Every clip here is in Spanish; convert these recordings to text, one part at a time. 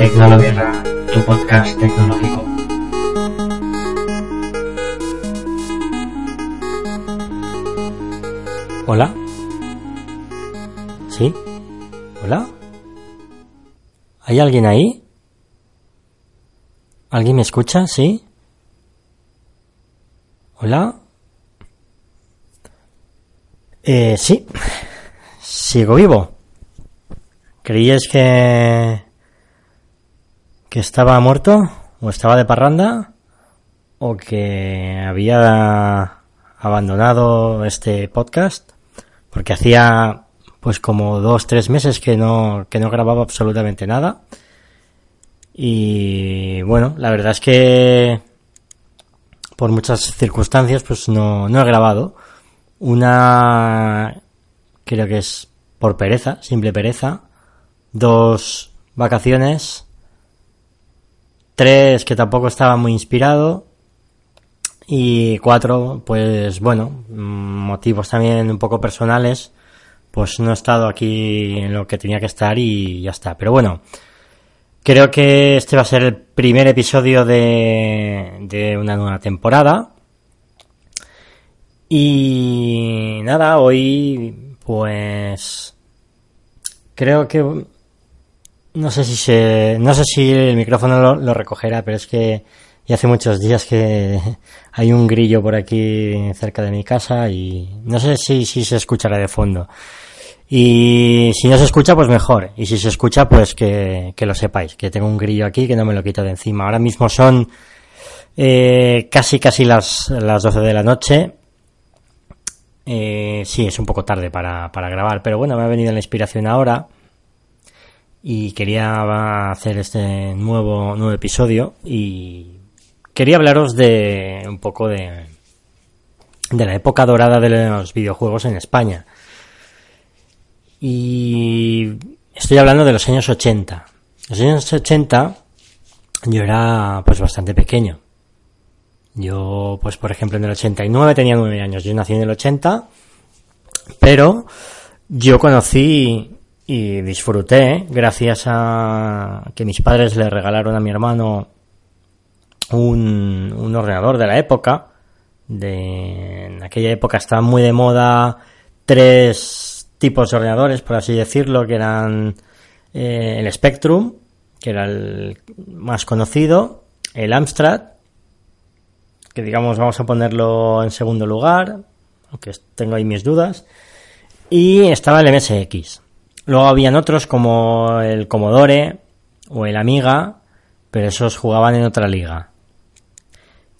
Tecnologuerra, tu podcast tecnológico. Hola. ¿Sí? ¿Hola? ¿Hay alguien ahí? ¿Alguien me escucha? ¿Sí? ¿Hola? Eh, sí. Sigo vivo. ¿Creíais que... que estaba muerto? ¿O estaba de parranda? ¿O que había abandonado este podcast? Porque hacía pues como dos, tres meses que no, que no grababa absolutamente nada. Y bueno, la verdad es que por muchas circunstancias pues no, no he grabado. Una creo que es por pereza, simple pereza. Dos vacaciones. Tres que tampoco estaba muy inspirado. Y cuatro, pues bueno, motivos también un poco personales. Pues no he estado aquí en lo que tenía que estar y ya está. Pero bueno, creo que este va a ser el primer episodio de, de una nueva temporada. Y nada, hoy pues creo que no sé si se no sé si el micrófono lo, recogerá, pero es que ya hace muchos días que hay un grillo por aquí cerca de mi casa y no sé si, si se escuchará de fondo. Y si no se escucha, pues mejor. Y si se escucha, pues que, que lo sepáis, que tengo un grillo aquí que no me lo quito de encima. Ahora mismo son eh, casi casi las, las 12 de la noche. Eh, sí, es un poco tarde para, para grabar, pero bueno, me ha venido la inspiración ahora y quería hacer este nuevo, nuevo episodio y quería hablaros de un poco de, de la época dorada de los videojuegos en España. Y estoy hablando de los años 80. Los años 80 yo era pues bastante pequeño. Yo, pues por ejemplo, en el 89 tenía 9 años. Yo nací en el 80, pero yo conocí y disfruté gracias a que mis padres le regalaron a mi hermano un, ordenador de la época. De, en aquella época estaban muy de moda tres tipos de ordenadores, por así decirlo, que eran eh, el Spectrum, que era el más conocido, el Amstrad, que digamos vamos a ponerlo en segundo lugar, aunque tengo ahí mis dudas, y estaba el MSX. Luego habían otros como el Commodore o el Amiga, pero esos jugaban en otra liga.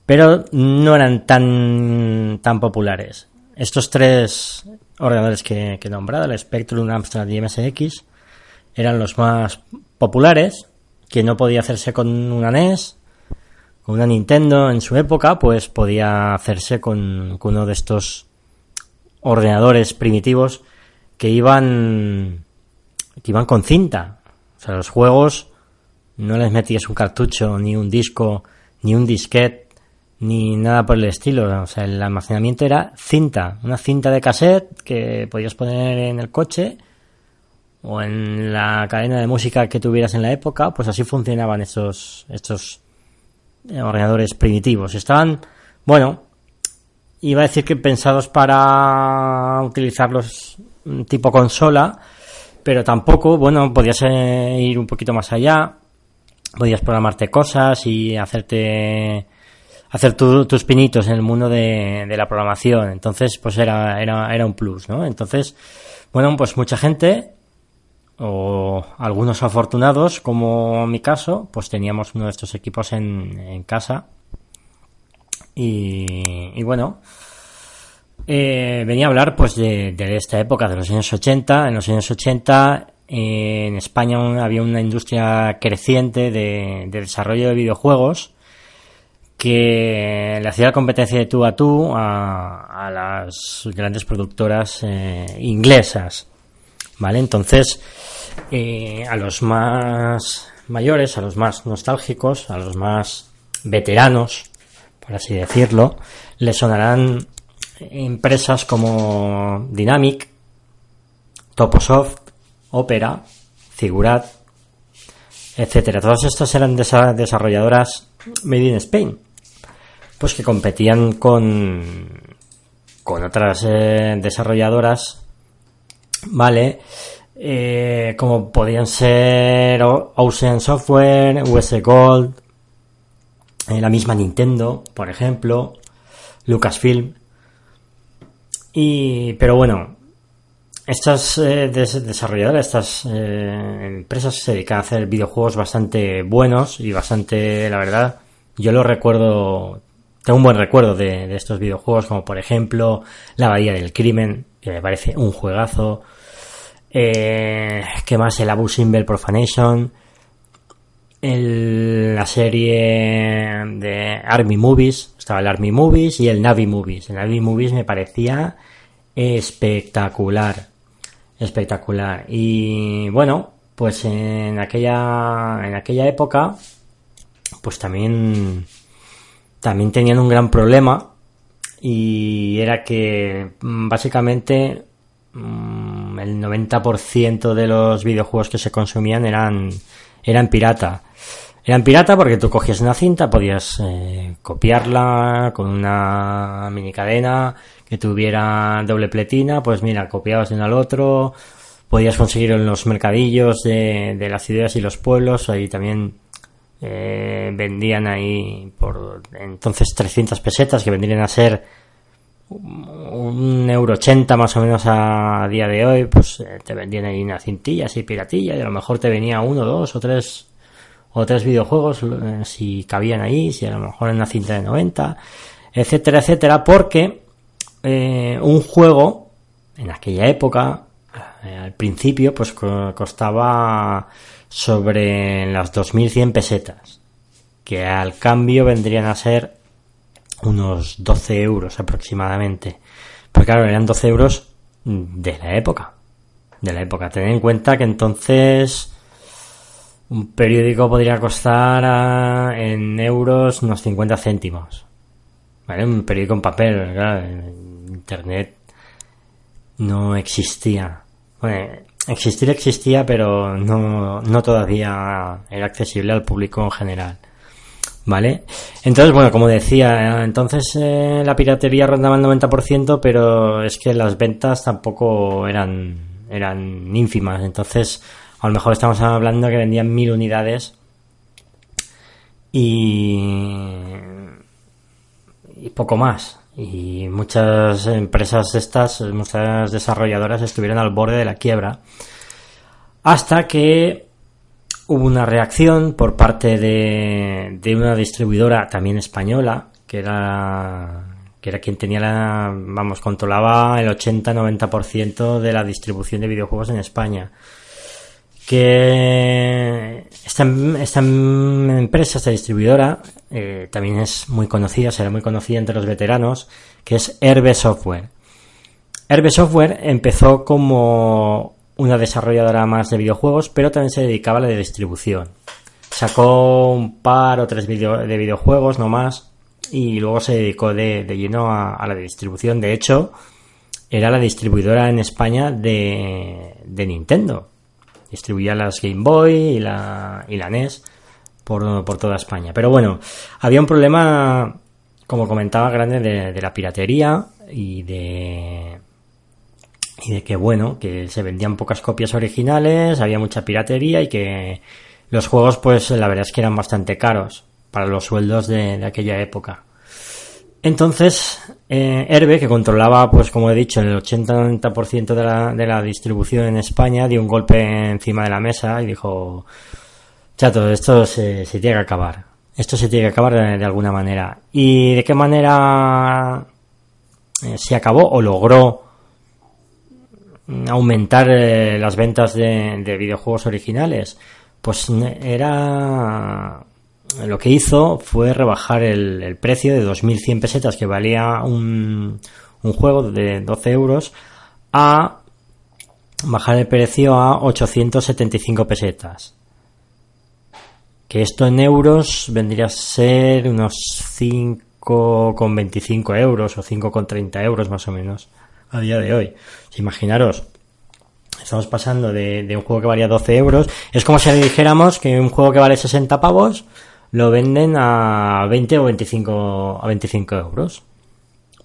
Pero no eran tan, tan populares. Estos tres ordenadores que, que he nombrado, el Spectrum, Amstrad y MSX, eran los más populares, que no podía hacerse con una NES, con una Nintendo en su época, pues podía hacerse con, con uno de estos ordenadores primitivos que iban que iban con cinta. O sea, los juegos no les metías un cartucho, ni un disco, ni un disquete, ni nada por el estilo. O sea, el almacenamiento era cinta, una cinta de cassette que podías poner en el coche o en la cadena de música que tuvieras en la época, pues así funcionaban estos, estos ordenadores primitivos. Estaban, bueno, iba a decir que pensados para utilizarlos tipo consola, pero tampoco, bueno, podías ir un poquito más allá, podías programarte cosas y hacerte hacer tu, tus pinitos en el mundo de, de, la programación. Entonces, pues era, era, era un plus, ¿no? Entonces, bueno, pues mucha gente, o algunos afortunados, como mi caso, pues teníamos uno de estos equipos en, en casa. Y, y bueno, eh, venía a hablar pues de, de, esta época, de los años 80. En los años 80 eh, en España había una industria creciente de, de, desarrollo de videojuegos que le hacía la competencia de tú a tú a, a las grandes productoras eh, inglesas. ¿Vale? Entonces, eh, a los más mayores, a los más nostálgicos, a los más veteranos, por así decirlo, les sonarán empresas como Dynamic, Toposoft, Opera, Figurat, etcétera. Todas estas eran desarrolladoras made in Spain, pues que competían con con otras eh, desarrolladoras, vale, eh, como podían ser Ocean Software, US Gold, la misma Nintendo, por ejemplo, Lucasfilm. Y, pero bueno, estas eh, desarrolladoras, estas eh, empresas se dedican a hacer videojuegos bastante buenos y bastante, la verdad, yo lo recuerdo, tengo un buen recuerdo de, estos videojuegos, como por ejemplo La Bahía del Crimen, que me parece un juegazo. Eh, ¿Qué más? El Abu Simbel Profanation. La serie de Army Movies, estaba el Army Movies y el Navy Movies. El Navy Movies me parecía espectacular, espectacular. Y bueno, pues en aquella, en aquella época, pues también, también tenían un gran problema y era que mm, básicamente mm, el 90% de los videojuegos que se consumían eran, eran pirata. Eran pirata porque tú cogías una cinta, podías eh, copiarla con una mini cadena que tuviera doble pletina, pues mira, copiabas de uno al otro, podías conseguir en los mercadillos de, de las ciudades y los pueblos, ahí también eh, vendían ahí por entonces 300 pesetas que vendrían a ser un euro ochenta más o menos a, día de hoy, pues eh, te vendían ahí una cintilla así piratilla y a lo mejor te venía uno, dos o tres o tres videojuegos eh, si cabían ahí, si a lo mejor en una cinta de 90, etcétera, etcétera, porque eh, un juego en aquella época, al principio, pues costaba sobre las 2.100 pesetas, que al cambio vendrían a ser unos 12 euros aproximadamente. Pero claro, eran 12 euros de la época. De la época. Ten en cuenta que entonces un periódico podría costar en euros unos 50 céntimos. ¿Vale? Un periódico en papel, claro, internet no existía. Bueno, existir existía, pero no, no todavía era accesible al público en general. ¿Vale? Entonces, bueno, como decía, entonces eh, la piratería rondaba el 90%, pero es que las ventas tampoco eran, eran ínfimas. Entonces, a lo mejor estamos hablando que vendían mil unidades y, y poco más. Y muchas empresas estas, muchas desarrolladoras estuvieron al borde de la quiebra. Hasta que hubo una reacción por parte de, de una distribuidora también española, que era que era quien tenía la, vamos, controlaba el 80-90% de la distribución de videojuegos en España que esta, esta empresa, esta distribuidora, eh, también es muy conocida, será muy conocida entre los veteranos, que es Herbe Software. Herbe Software empezó como una desarrolladora más de videojuegos, pero también se dedicaba a la de distribución. Sacó un par o tres de videojuegos, no más, y luego se dedicó de, lleno a, a, la de distribución. De hecho, era la distribuidora en España de, de Nintendo distribuía las Game Boy y la, y la NES por, por toda España. Pero bueno, había un problema, como comentaba, grande de, la piratería y de y de que bueno, que se vendían pocas copias originales, había mucha piratería y que los juegos pues la verdad es que eran bastante caros para los sueldos de aquella época. Entonces, eh, Herbe, que controlaba, pues como he dicho, el 80-90% de la, de la distribución en España, dio un golpe encima de la mesa y dijo, chato, esto se, tiene que acabar. Esto se tiene que acabar de, alguna manera. ¿Y de qué manera eh, se acabó o logró aumentar eh, las ventas de, de videojuegos originales? Pues era lo que hizo fue rebajar el, precio de 2.100 pesetas que valía un, un juego de 12 euros a bajar el precio a 875 pesetas. Que esto en euros vendría a ser unos 5,25 euros o 5,30 euros más o menos a día de hoy. Imaginaros, estamos pasando de, un juego que valía 12 euros. Es como si dijéramos que un juego que vale 60 pavos lo venden a 20 o 25, a 25 euros.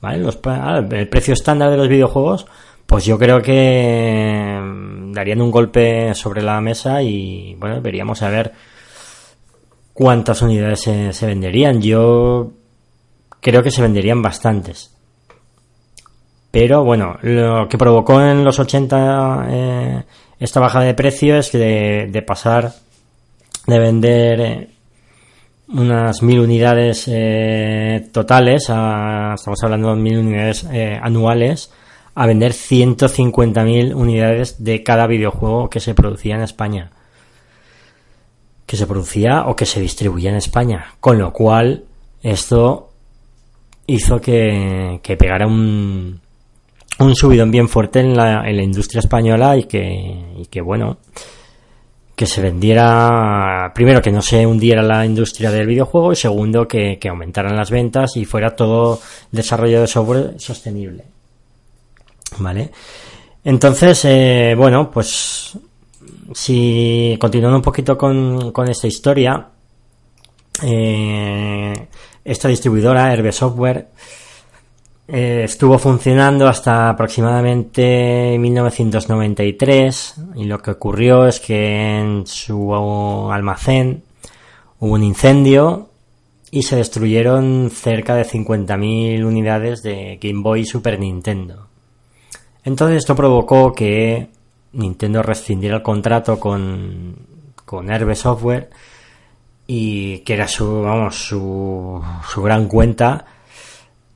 ¿Vale? Los, el precio estándar de los videojuegos, pues yo creo que mm, darían un golpe sobre la mesa y bueno, veríamos a ver cuántas unidades se venderían. Yo creo que se venderían bastantes. Pero bueno, lo que provocó en los 80 eh, esta bajada de precio es que de, pasar de vender eh, unas mil unidades eh, totales, estamos hablando de mil unidades anuales, a vender 150.000 unidades de cada videojuego que se producía en España. Que se producía o que se distribuía en España. Con lo cual, esto hizo que, que pegara un, un subidón bien fuerte en la, en la industria española y que, y que bueno, que se vendiera, primero que no se hundiera la industria del videojuego y segundo que, que aumentaran las ventas y fuera todo desarrollo de software sostenible. ¿Vale? Entonces, eh, bueno, pues si continuando un poquito con, con esta historia, eh, esta distribuidora, Herbe Software, eh, estuvo funcionando hasta aproximadamente 1993 y lo que ocurrió es que en su almacén hubo un incendio y se destruyeron cerca de 50.000 unidades de Game Boy y Super Nintendo. Entonces esto provocó que Nintendo rescindiera el contrato con, con Herbe Software y que era su, vamos, su, su gran cuenta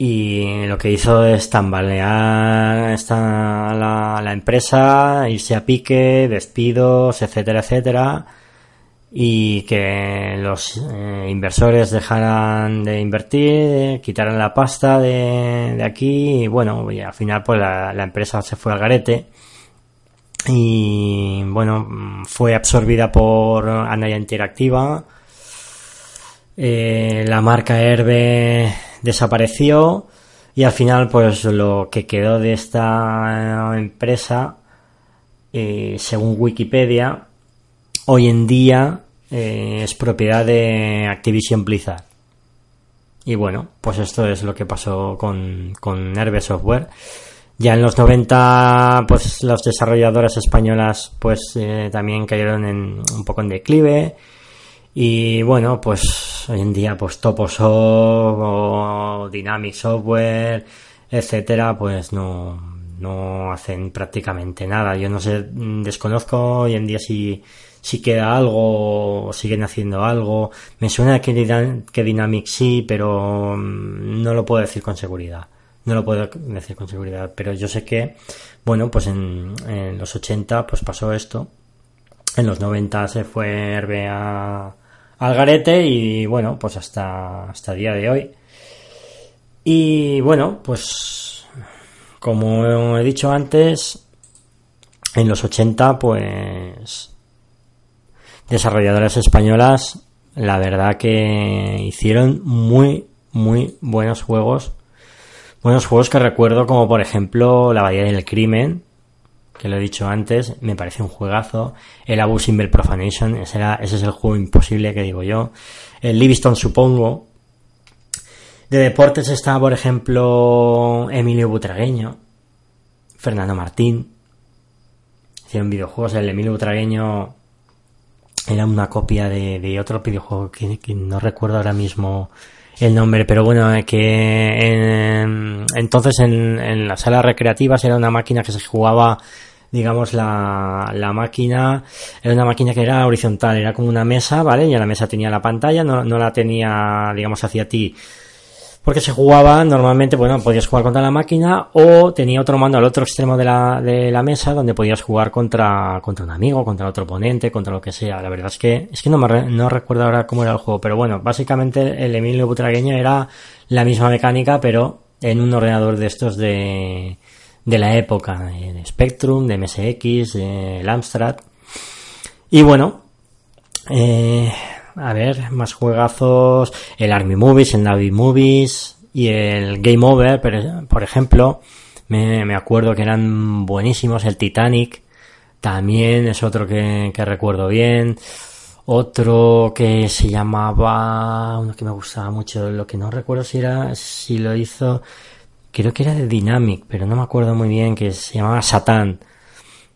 y lo que hizo es tambalear esta, la, la, empresa, irse a pique, despidos, etcétera, etcétera, y que los eh, inversores dejaran de invertir, quitaran la pasta de, de aquí, y bueno, y al final pues la, la empresa se fue al garete. Y bueno, fue absorbida por Anaya Interactiva, eh, la marca Herbe desapareció y al final pues lo que quedó de esta empresa eh, según Wikipedia hoy en día eh, es propiedad de Activision Blizzard. Y bueno pues esto es lo que pasó con, con Herbe Software. Ya en los 90 pues las desarrolladoras españolas pues eh, también cayeron en un poco en declive. Y bueno, pues hoy en día, pues Toposoft o Dynamic Software, etcétera, pues no, no hacen prácticamente nada. Yo no sé, desconozco hoy en día si, si queda algo o siguen haciendo algo. Me suena que, que Dynamic sí, pero mm, no lo puedo decir con seguridad. No lo puedo decir con seguridad, pero yo sé que, bueno, pues en, en los 80 pues pasó esto. En los 90 se fue Herbe a, al garete y bueno, pues hasta, hasta día de hoy. Y bueno, pues como he dicho antes, en los 80 pues desarrolladoras españolas la verdad que hicieron muy muy buenos juegos buenos juegos que recuerdo como por ejemplo La Bahía del Crimen que lo he dicho antes, me parece un juegazo. El Abu Simbel Profanation, ese, ese es el juego imposible que digo yo. El Livingston, supongo. De deportes está, por ejemplo, Emilio Butragueño, Fernando Martín. Hicieron videojuegos. El Emilio Butragueño era una copia de, otro videojuego que, no recuerdo ahora mismo el nombre, pero bueno, que en, entonces en, en las salas recreativas era una máquina que se jugaba digamos, la, la máquina era una máquina que era horizontal, era como una mesa, ¿vale? Y la mesa tenía la pantalla, no, no la tenía, digamos, hacia ti. Porque se jugaba normalmente, bueno, podías jugar contra la máquina o tenía otro mando al otro extremo de la, de la mesa donde podías jugar contra, contra un amigo, contra otro oponente, contra lo que sea. La verdad es que, es que no me no recuerdo ahora cómo era el juego, pero bueno, básicamente el Emilio Butragueño era la misma mecánica, pero en un ordenador de estos de, de la época, de Spectrum, de MSX, de Amstrad. Y bueno, eh, a ver, más juegazos, el Army Movies, el Navy Movies y el Game Over, por ejemplo, me, me acuerdo que eran buenísimos, el Titanic, también es otro que, que recuerdo bien. Otro que se llamaba, uno que me gustaba mucho, lo que no recuerdo si era, si lo hizo, creo que era de Dynamic, pero no me acuerdo muy bien, que se llamaba Satán.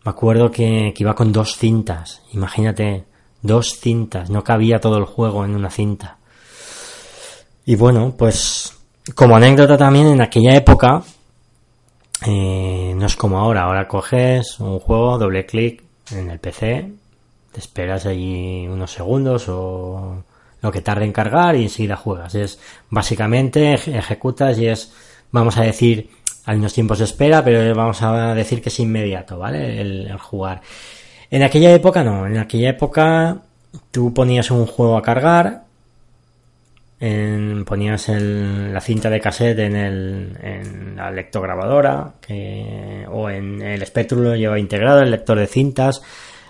Me acuerdo que, que iba con dos cintas, imagínate, dos cintas, no cabía todo el juego en una cinta. Y bueno, pues como anécdota también en aquella época, eh, no es como ahora, ahora coges un juego, doble clic en el PC, te esperas allí unos segundos o lo que tarde en cargar y enseguida juegas. Es básicamente ejecutas y es, vamos a decir, hay unos tiempos de espera, pero vamos a decir que es inmediato, ¿vale? El, jugar. En aquella época no, en aquella época tú ponías un juego a cargar, ponías la cinta de cassette en, el, en la lectograbadora o en el Spectrum lo lleva integrado, el lector de cintas,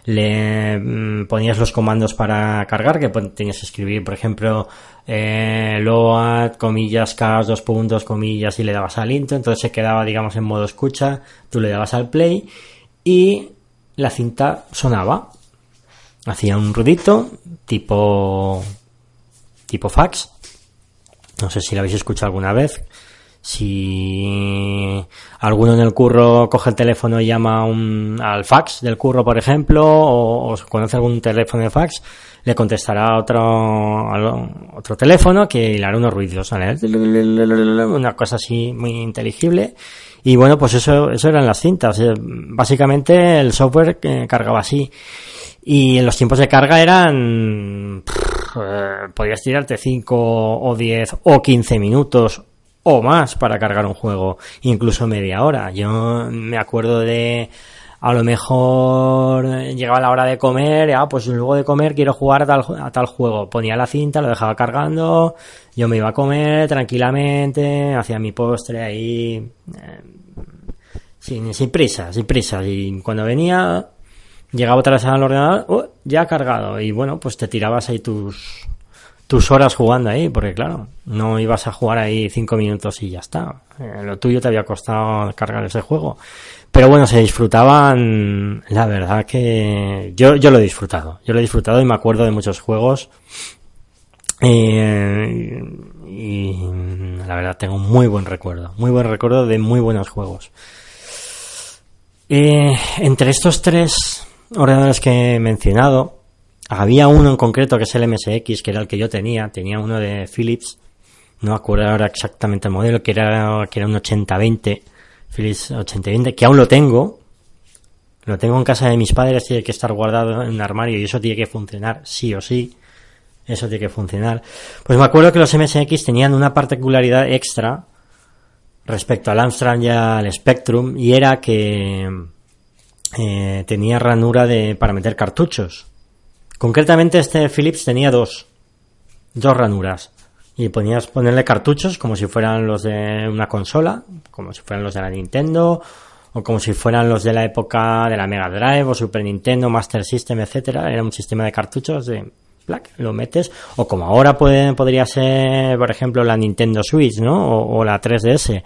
le mm, ponías los comandos para cargar, que tenías que escribir, por ejemplo, eh, load, comillas, caos, dos puntos, comillas, y le dabas al intro, entonces se quedaba, digamos, en modo escucha, tú le dabas al play y la cinta sonaba. Hacía un ruidito tipo tipo fax no sé si lo habéis escuchado alguna vez. Si alguno en el curro coge el teléfono y llama un, al fax del curro, por ejemplo, o, conoce algún teléfono de fax, le contestará otro, otro teléfono que le hará unos ruidos, una cosa así muy inteligible. Y bueno, pues eso, eso eran las cintas. Eh, básicamente el software cargaba así. Y en los tiempos de carga eran eh, podías tirarte 5 o 10 o 15 minutos o más para cargar un juego, incluso media hora. Yo me acuerdo de a lo mejor llegaba la hora de comer, ya, pues luego de comer quiero jugar a tal, a tal juego. Ponía la cinta, lo dejaba cargando, yo me iba a comer tranquilamente, hacía mi postre ahí, eh, sin, sin prisa, sin prisa. Y cuando venía, llegaba otra vez al ordenador, oh, ya cargado. Y bueno, pues te tirabas ahí tus, tus horas jugando ahí, porque claro, no ibas a jugar ahí cinco minutos y ya está. Eh, lo tuyo te había costado cargar ese juego. Pero bueno, se disfrutaban, la verdad que yo, yo lo he disfrutado. Yo lo he disfrutado y me acuerdo de muchos juegos. Eh, y la verdad tengo un muy buen recuerdo, muy buen recuerdo de muy buenos juegos. Eh, entre estos tres ordenadores que he mencionado, había uno en concreto que es el MSX, que era el que yo tenía, tenía uno de Philips, no me acuerdo ahora exactamente el modelo, que era, que era un 8020, Philips 8020, que aún lo tengo, lo tengo en casa de mis padres, tiene que estar guardado en un armario y eso tiene que funcionar sí o sí. Eso tiene que funcionar. Pues me acuerdo que los MSX tenían una particularidad extra respecto al Amstrad y al Spectrum y era que eh, tenía ranura de, para meter cartuchos. Concretamente este Philips tenía dos, dos ranuras. Y ponías ponerle cartuchos como si fueran los de una consola, como si fueran los de la Nintendo, o como si fueran los de la época de la Mega Drive o Super Nintendo, Master System, etcétera. Era un sistema de cartuchos de plac, lo metes, o como ahora puede, podría ser, por ejemplo, la Nintendo Switch, ¿no? O, o la 3DS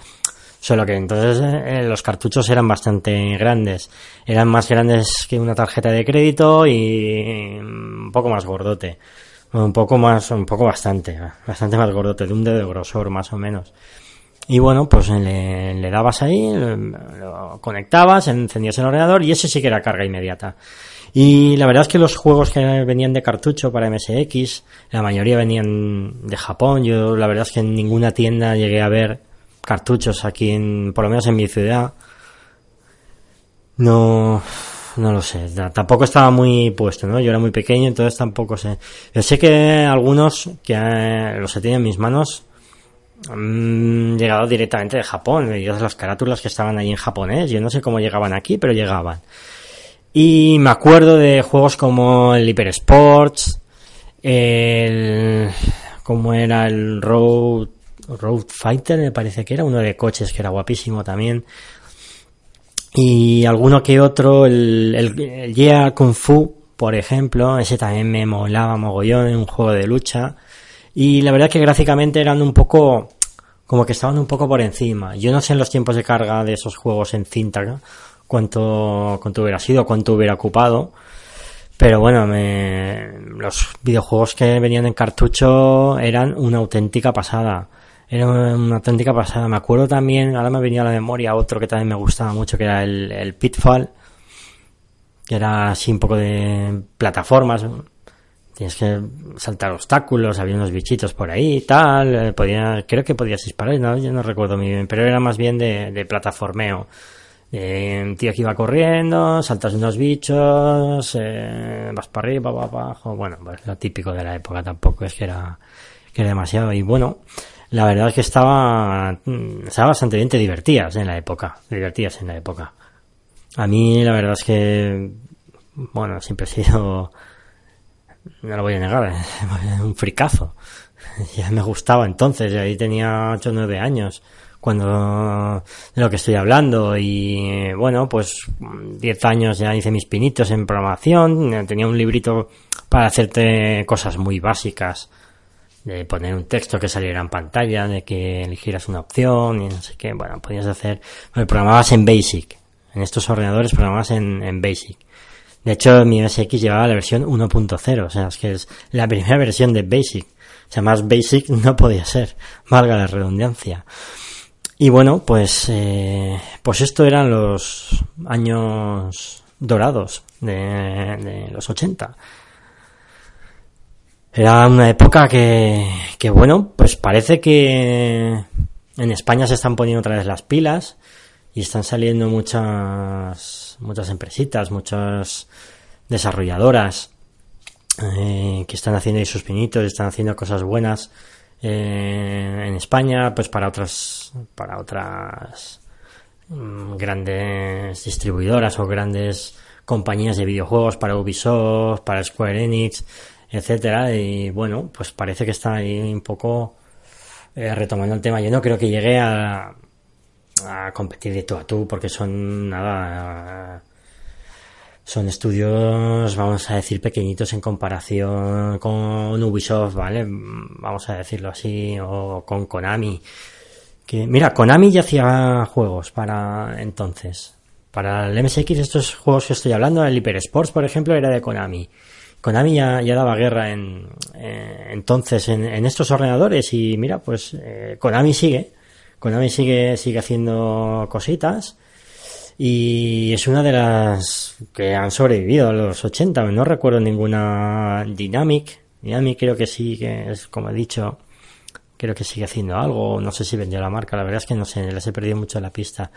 Solo que entonces eh, los cartuchos eran bastante grandes. Eran más grandes que una tarjeta de crédito y un poco más gordote. Un poco más, un poco bastante, bastante más gordote, de un dedo de grosor más o menos. Y bueno, pues le, le dabas ahí, lo, conectabas, encendías el ordenador y ese sí que era carga inmediata. Y la verdad es que los juegos que venían de cartucho para MSX, la mayoría venían de Japón. Yo la verdad es que en ninguna tienda llegué a ver cartuchos aquí en, por lo menos en mi ciudad. No, no lo sé, tampoco estaba muy puesto, ¿no? Yo era muy pequeño, entonces tampoco sé. Yo sé que algunos que eh, los he tenido en mis manos han llegado directamente de Japón, y las carátulas que estaban ahí en japonés, yo no sé cómo llegaban aquí, pero llegaban. Y me acuerdo de juegos como el Hyper Sports, el, como era el Road Road Fighter, me parece que era, uno de coches que era guapísimo también. Y alguno que otro, el, el, Yeah Kung Fu, por ejemplo, ese también me molaba mogollón, un juego de lucha. Y la verdad que gráficamente eran un poco, como que estaban un poco por encima. Yo no sé en los tiempos de carga de esos juegos en cinta, cuánto, cuánto hubiera sido, cuánto hubiera ocupado. Pero bueno, me, los videojuegos que venían en cartucho eran una auténtica pasada. Era una auténtica pasada. Me acuerdo también, ahora me venía a la memoria otro que también me gustaba mucho, que era el, el Pitfall, que era así un poco de plataformas. Tienes que saltar obstáculos, había unos bichitos por ahí tal. eh, Podía, creo que podías disparar, no, yo no recuerdo muy bien, pero era más bien de, de plataformeo. Un tío que iba corriendo, saltas unos bichos, eh, vas para arriba, para abajo. Bueno, pues lo típico de la época tampoco es que era, que era demasiado. Y bueno, la verdad es que estaba, estaba bastante bien, te en la época, te divertías en la época. A mí la verdad es que, bueno, siempre he sido, no lo voy a negar, un fricazo. Ya me gustaba entonces, ahí tenía 8 o 9 años cuando de lo que estoy hablando y bueno pues 10 años ya hice mis pinitos en programación tenía un librito para hacerte cosas muy básicas de poner un texto que saliera en pantalla de que eligieras una opción y no sé qué. Bueno podías hacer bueno, programabas en basic. En estos ordenadores programabas en, en basic. De hecho mi OSX llevaba la versión 1.0 o sea es que es la primera versión de basic. O sea más basic no podía ser valga la redundancia. Y bueno, pues, eh, pues esto eran los años dorados de, de, los 80. Era una época que, que, bueno, pues parece que en España se están poniendo otra vez las pilas y están saliendo muchas, muchas empresitas, muchas desarrolladoras eh, que están haciendo ahí sus pinitos, están haciendo cosas buenas eh, en España, pues para otras, para otras mm, grandes distribuidoras o grandes compañías de videojuegos, para Ubisoft, para Square Enix, etcétera, y bueno, pues parece que está ahí un poco eh, retomando el tema. Yo no creo que llegue a, a competir de tú a tú, porque son nada son estudios, vamos a decir, pequeñitos en comparación con Ubisoft, ¿vale? Vamos a decirlo así, o con Konami. Que, mira, Konami ya hacía juegos para entonces. Para el MSX, estos juegos que estoy hablando, el Hyper Sports, por ejemplo, era de Konami. Konami ya, ya daba guerra en, eh, entonces en, estos ordenadores y mira, pues eh, Konami sigue. Konami sigue, sigue haciendo cositas y es una de las que han sobrevivido a los 80. No recuerdo ninguna Dynamic. Dynamic creo que sí, que es como he dicho, creo que sigue haciendo algo. No sé si vendió la marca, la verdad es que no sé, les he perdido mucho la pista.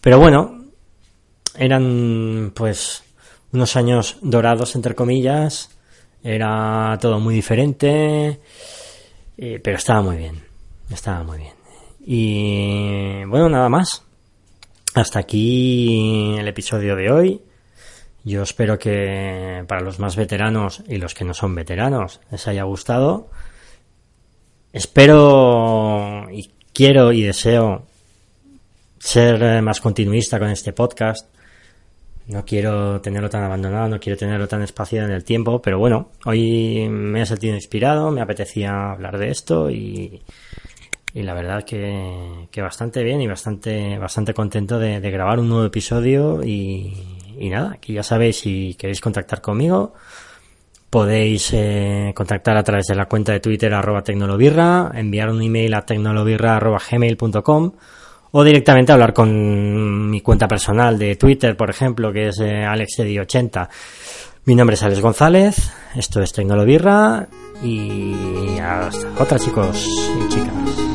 Pero bueno, eran pues unos años dorados, entre comillas. Era todo muy diferente, eh, pero estaba muy bien. Estaba muy bien. Y bueno, nada más. Hasta aquí el episodio de hoy. Yo espero que para los más veteranos y los que no son veteranos les haya gustado. Espero y quiero y deseo ser más continuista con este podcast. No quiero tenerlo tan abandonado, no quiero tenerlo tan espaciado en el tiempo, pero bueno, hoy me he sentido inspirado, me apetecía hablar de esto y, y la verdad que, que, bastante bien y bastante bastante contento de, de grabar un nuevo episodio y, y, nada, que ya sabéis si queréis contactar conmigo podéis eh, contactar a través de la cuenta de Twitter arroba tecnolobirra, enviar un email a tecnolobirra arroba gmail.com o directamente hablar con mi cuenta personal de Twitter, por ejemplo, que es eh, alexedi80. Mi nombre es Alex González, esto es Tecnolobirra y hasta otra chicos y chicas.